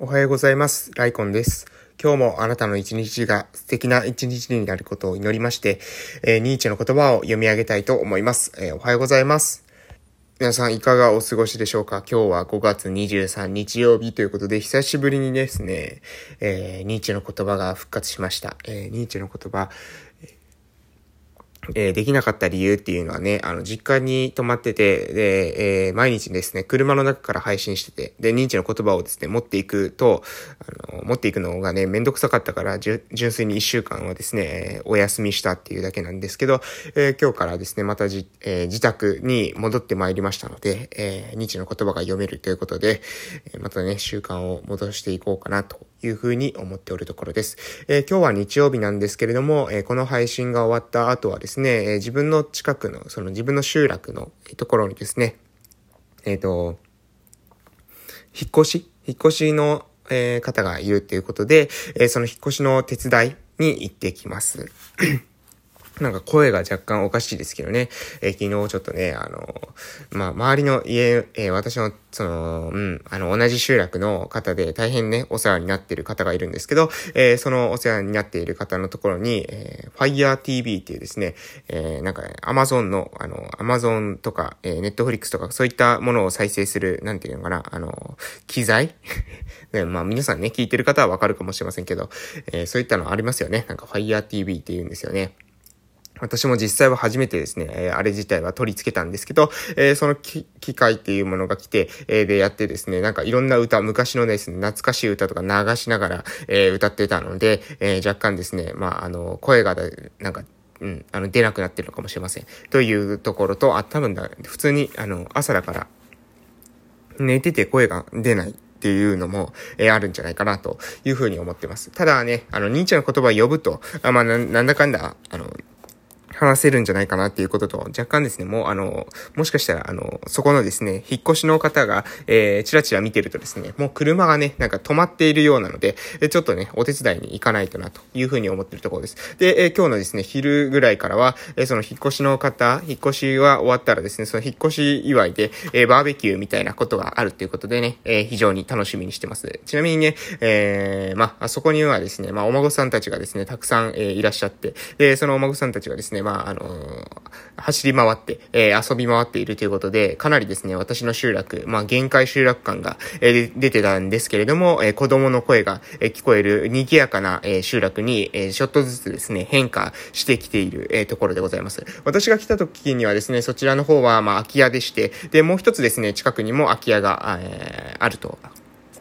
おはようございます。ライコンです。今日もあなたの一日が素敵な一日になることを祈りまして、えーニーチェの言葉を読み上げたいと思います。えーおはようございます。皆さんいかがお過ごしでしょうか？今日は5月23日曜日ということで、久しぶりにですね、えーニーチェの言葉が復活しました。えニーチェの言葉、えーできなかった理由っていうのはね、あの、実家に泊まってて、で、えー毎日ですね、車の中から配信してて、で、認知の言葉をですね、持っていくと、あの、持っていくのがね、めんどくさかったから、純粋に一週間はですね、お休みしたっていうだけなんですけど、えー今日からですね、またじ、え自宅に戻ってまいりましたので、え、認知の言葉が読めるということで、またね、習慣を戻していこうかなというふうに思っておるところです。えー今日は日曜日なんですけれども、えーこの配信が終わった後はですね、えー自分の近くの、その自分の集落のところにですね、えっ、と、引っ越し引っ越しの、え方がいるということで、えその引っ越しの手伝いに行ってきます。なんか声が若干おかしいですけどね。えー昨日ちょっとね、あの、まあ、周りの家、えー私の、その、うん、あの、同じ集落の方で大変ね、お世話になっている方がいるんですけど、えーそのお世話になっている方のところに、えー、Fire TV っていうですね、えなんか、ね、Amazon の、あの、Amazon とか、えー、Netflix とか、そういったものを再生する、なんていうのかな、あの、機材？ね、まあ、皆さんね、聞いてる方はわかるかもしれませんけど、えそういったのありますよね。なんか Fire TV って言うんですよね。私も実際は初めてですね、えあれ自体は取り付けたんですけど、えその機械っていうものが来て、えでやってですね、なんかいろんな歌、昔のですね、懐かしい歌とか流しながら、え歌ってたので、え若干ですね、まあ、あの、声が、なんか、うん、あの、出なくなってるのかもしれません。というところと、あ、多分だ、普通に、あの、朝だから、寝てて声が出ないっていうのも、えーあるんじゃないかなというふうに思ってます。ただね、あの、ニーチェの言葉を呼ぶと、あまあ、なんだかんだ、あの、話せるんじゃないかなっていうことと、若干ですね、もうあの、もしかしたら、あの、そこのですね、引っ越しの方が、えー、ちらちら見てるとですね、もう車がね、なんか止まっているようなので、えちょっとね、お手伝いに行かないとな、というふうに思ってるところです。で、えー今日のですね、昼ぐらいからは、えーその引っ越しの方、引っ越しが終わったらですね、その引っ越し祝いで、えーバーベキューみたいなことがあるっていうことでね、えー非常に楽しみにしてます。ちなみにね、えーまあ、あそこにはですね、まあ、お孫さんたちがですね、たくさん、えーいらっしゃって、で、そのお孫さんたちがですね、まあ、あのー走り回って、えー遊び回っているということで、かなりですね、私の集落、まあ、限界集落感が、えー出てたんですけれども、えー子供の声が、え聞こえる賑やかな、え集落に、えちょっとずつですね、変化してきている、えところでございます。私が来た時にはですね、そちらの方は、まあ、空き家でして、で、もう一つですね、近くにも空き家が、えーあると。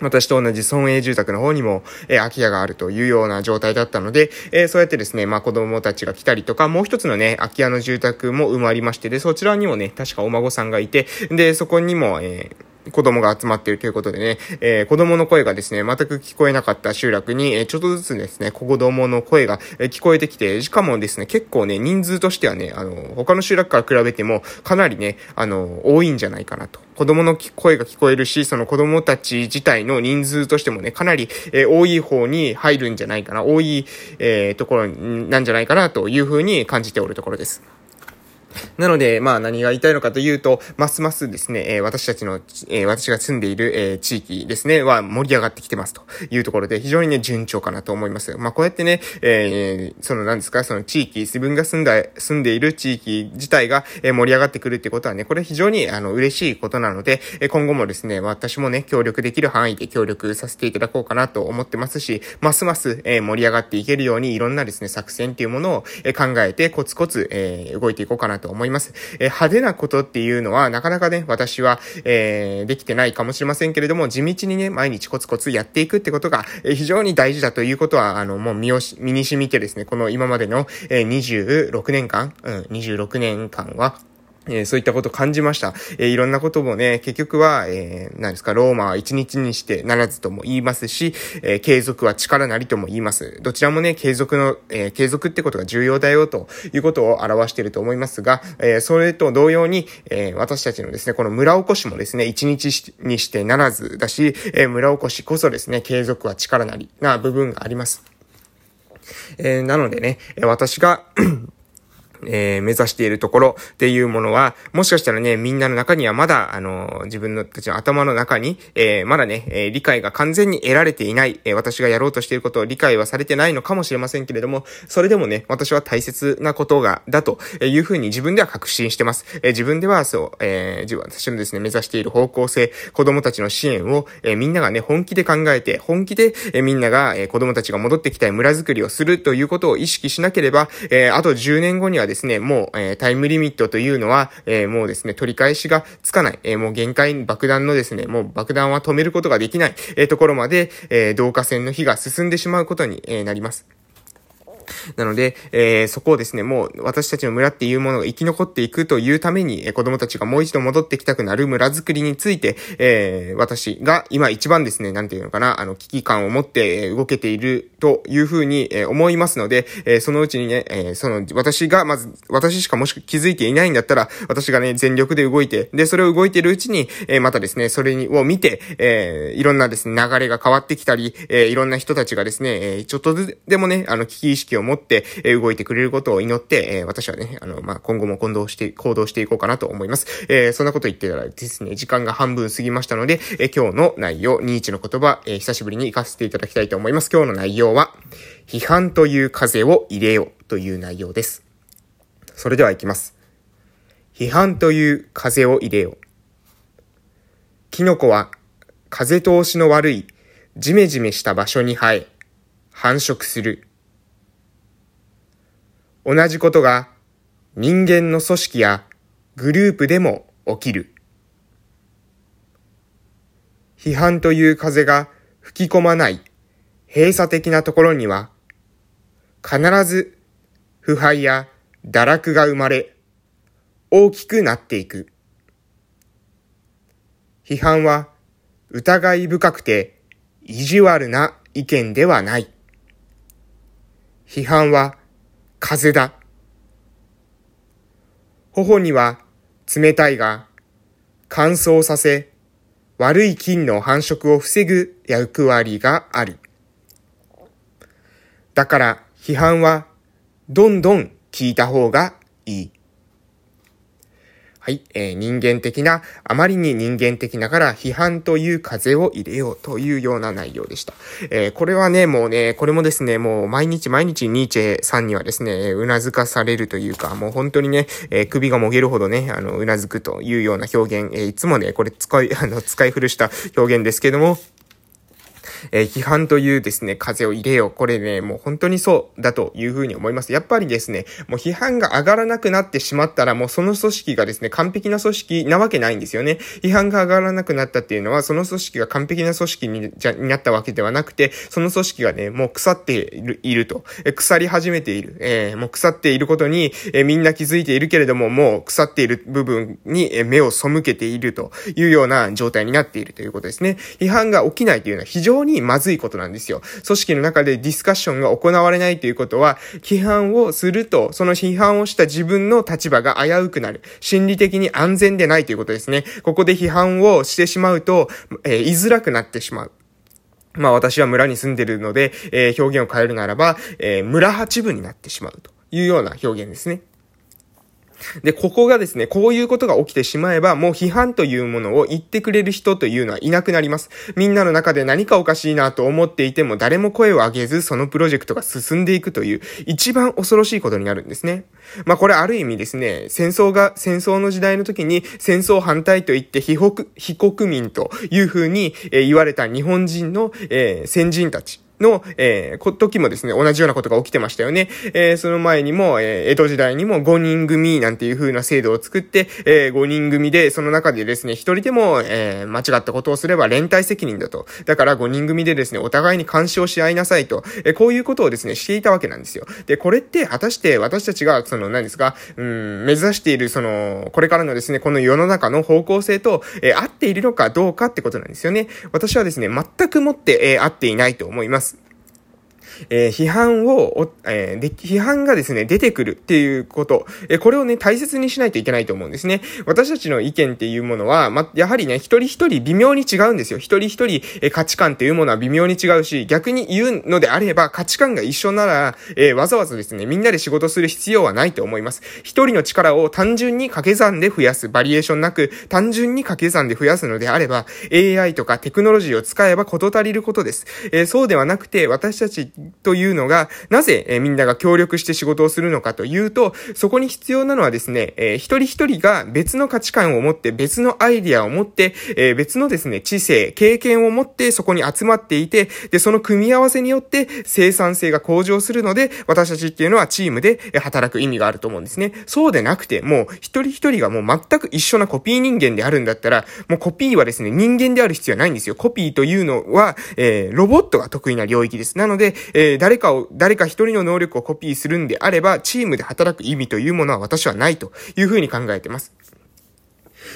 私と同じ村営住宅の方にも、えー空き家があるというような状態だったので、えーそうやってですね、まあ子供たちが来たりとか、もう一つのね、空き家の住宅も埋まりまして、で、そちらにもね、確かお孫さんがいて、で、そこにも、えー子供が集まっているということでね、えー子供の声がですね、全く聞こえなかった集落に、えーちょっとずつですね、子供の声が、え聞こえてきて、しかもですね、結構ね、人数としてはね、あの、他の集落から比べても、かなりね、あの、多いんじゃないかなと。子供の声が聞こえるし、その子供たち自体の人数としてもね、かなり、えー多い方に入るんじゃないかな、多い、えーところなんじゃないかなというふうに感じておるところです。なので、まあ何が言いたいのかというと、ますますですね、え私たちの、え私が住んでいる、え地域ですね、は盛り上がってきてますというところで、非常にね、順調かなと思います。まあこうやってね、えーその何ですか、その地域、自分が住んだ、住んでいる地域自体が、え盛り上がってくるってことはね、これ非常に、あの、嬉しいことなので、え今後もですね、私もね、協力できる範囲で協力させていただこうかなと思ってますし、ますます、え盛り上がっていけるように、いろんなですね、作戦っていうものを、え考えて、コツコツ、え動いていこうかなとと思います。えー派手なことっていうのは、なかなかね、私は、えーできてないかもしれませんけれども、地道にね、毎日コツコツやっていくってことが、えー非常に大事だということは、あの、もう身をし、身に染みてですね、この今までの、えー26年間、うん、26年間は、えーそういったことを感じました。えーいろんなこともね、結局は、えー、何ですか、ローマは一日にしてならずとも言いますし、え継続は力なりとも言います。どちらもね、継続の、え継続ってことが重要だよということを表していると思いますが、えそれと同様に、え私たちのですね、この村おこしもですね、一日にしてならずだし、え村おこしこそですね、継続は力なりな部分があります。えなのでね、私がえー、目指しているところっていうものは、もしかしたらね、みんなの中にはまだ、あの、自分のたちの頭の中に、えー、まだね、えー、理解が完全に得られていない、え私がやろうとしていることを理解はされてないのかもしれませんけれども、それでもね、私は大切なことが、だというふうに自分では確信してます。え自分では、そう、えー、私のですね、目指している方向性、子供たちの支援を、えみんながね、本気で考えて、本気で、えみんなが、え子供たちが戻ってきたい村づくりをするということを意識しなければ、えあと10年後にはですね、ですねもう、えタイムリミットというのは、えもうですね、取り返しがつかない、えもう限界、爆弾のですね、もう爆弾は止めることができない、えところまで、え導火線の火が進んでしまうことに、えなります。なので、えー、そこをですね、もう私たちの村っていうものが生き残っていくというために、えー、子供たちがもう一度戻ってきたくなる村づくりについて、えー、私が今一番ですね、なんていうのかな、あの、危機感を持って動けているというふうに、え思いますので、えそのうちにね、えその、私が、まず、私しかもしく気づいていないんだったら、私がね、全力で動いて、で、それを動いているうちに、えまたですね、それを見て、えいろんなですね、流れが変わってきたり、えいろんな人たちがですね、えちょっとでもね、あの、危機意識を持って、え動いてくれることを祈って、え私はね、あの、まあ、今後も行動して、行動していこうかなと思います。えそんなこと言ってたらですね、時間が半分過ぎましたので、え今日の内容、ニーチの言葉、え久しぶりに行かせていただきたいと思います。今日の内容は、批判という風を入れようという内容です。それでは行きます。批判という風を入れよう。キノコは風通しの悪いジメジメした場所に生え、繁殖する。同じことが人間の組織やグループでも起きる。批判という風が吹き込まない閉鎖的なところには必ず腐敗や堕落が生まれ大きくなっていく。批判は疑い深くて意地悪な意見ではない。批判は風だ。頬には冷たいが、乾燥させ、悪い菌の繁殖を防ぐ役割がある。だから批判はどんどん聞いた方がいい。はい、えー、人間的な、あまりに人間的ながら批判という風を入れようというような内容でした。えー、これはね、もうね、これもですね、もう毎日毎日ニーチェさんにはですね、うなずかされるというか、もう本当にね、えー、首がもげるほどね、あの、うなずくというような表現、えいつもね、これ使い、あの、使い古した表現ですけども、えー、批判というですね、風を入れよう。これね、もう本当にそうだというふうに思います。やっぱりですね、もう批判が上がらなくなってしまったら、もうその組織がですね、完璧な組織なわけないんですよね。批判が上がらなくなったっていうのは、その組織が完璧な組織にじゃになったわけではなくて、その組織がね、もう腐っているいると。え腐り始めている。えー、もう腐っていることに、えー、みんな気づいているけれども、もう腐っている部分に、え目を背けているというような状態になっているということですね。批判が起きないというのは非常ににまずいことなんですよ。組織の中でディスカッションが行われないということは、批判をすると、その批判をした自分の立場が危うくなる。心理的に安全でないということですね。ここで批判をしてしまうと、えー、言いづらくなってしまう。まあ私は村に住んでるので、えー、表現を変えるならば、えー、村八分になってしまうというような表現ですね。で、ここがですね、こういうことが起きてしまえば、もう批判というものを言ってくれる人というのはいなくなります。みんなの中で何かおかしいなと思っていても、誰も声を上げず、そのプロジェクトが進んでいくという、一番恐ろしいことになるんですね。まあこれある意味ですね、戦争が、戦争の時代の時に戦争反対と言って非国、非国民というふうに、え言われた日本人の、え、先人たち。の、えー、時もですね、同じようなことが起きてましたよね。えー、その前にも、えー、江戸時代にも5人組なんていう風な制度を作って、えー、5人組で、その中でですね、1人でも、えー、間違ったことをすれば連帯責任だと。だから5人組でですね、お互いに干渉し合いなさいと。えー、こういうことをですね、していたわけなんですよ。で、これって果たして私たちが、その何ですか、うん、目指している、その、これからのですね、この世の中の方向性と、えー、合っているのかどうかってことなんですよね。私はですね、全くもって、えー、合っていないと思います。えー、批判を、えー、で、批判がですね、出てくるっていうこと、えー、これをね、大切にしないといけないと思うんですね。私たちの意見っていうものは、ま、やはりね、一人一人微妙に違うんですよ。一人一人、えー、価値観っていうものは微妙に違うし、逆に言うのであれば、価値観が一緒なら、えー、わざわざですね、みんなで仕事する必要はないと思います。一人の力を単純に掛け算で増やす、バリエーションなく、単純に掛け算で増やすのであれば、AI とかテクノロジーを使えば事足りることです。えー、そうではなくて、私たちというのが、なぜ、え、みんなが協力して仕事をするのかというと、そこに必要なのはですね、えー、一人一人が別の価値観を持って、別のアイディアを持って、えー、別のですね、知性、経験を持ってそこに集まっていて、で、その組み合わせによって生産性が向上するので、私たちっていうのはチームで働く意味があると思うんですね。そうでなくて、もう一人一人がもう全く一緒なコピー人間であるんだったら、もうコピーはですね、人間である必要はないんですよ。コピーというのは、えー、ロボットが得意な領域です。なので、えー、誰かを、誰か一人の能力をコピーするんであれば、チームで働く意味というものは私はないというふうに考えてます。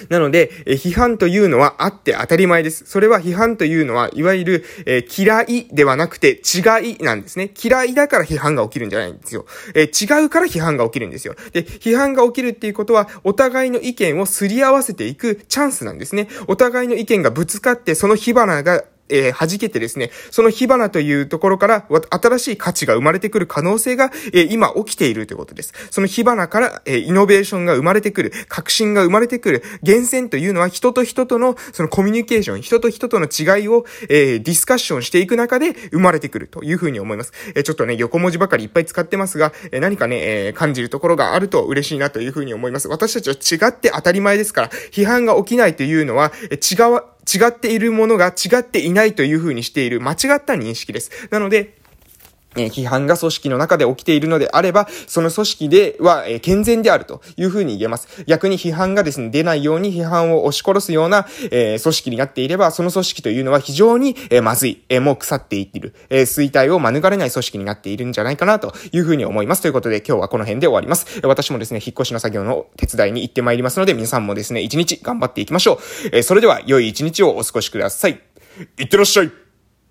なので、え批判というのはあって当たり前です。それは批判というのは、いわゆる、えー、嫌いではなくて違いなんですね。嫌いだから批判が起きるんじゃないんですよ。えー、違うから批判が起きるんですよ。で、批判が起きるっていうことは、お互いの意見をすり合わせていくチャンスなんですね。お互いの意見がぶつかって、その火花がえー、弾けてですね、その火花というところから、新しい価値が生まれてくる可能性が、えー、今起きているということです。その火花から、えー、イノベーションが生まれてくる、革新が生まれてくる、源泉というのは人と人との、そのコミュニケーション、人と人との違いを、えー、ディスカッションしていく中で生まれてくるというふうに思います。えー、ちょっとね、横文字ばかりいっぱい使ってますが、えー、何かね、えー、感じるところがあると嬉しいなというふうに思います。私たちは違って当たり前ですから、批判が起きないというのは、えー、違う、違っているものが違っていないというふうにしている間違った認識です。なので、え批判が組織の中で起きているのであれば、その組織では、え健全であるというふうに言えます。逆に批判がですね、出ないように批判を押し殺すような、え、組織になっていれば、その組織というのは非常に、え、まずい、え、もう腐っていっている、え衰退を免れない組織になっているんじゃないかなというふうに思います。ということで今日はこの辺で終わります。私もですね、引っ越しの作業の手伝いに行ってまいりますので、皆さんもですね、一日頑張っていきましょう。えそれでは良い一日をお過ごしください。いってらっしゃい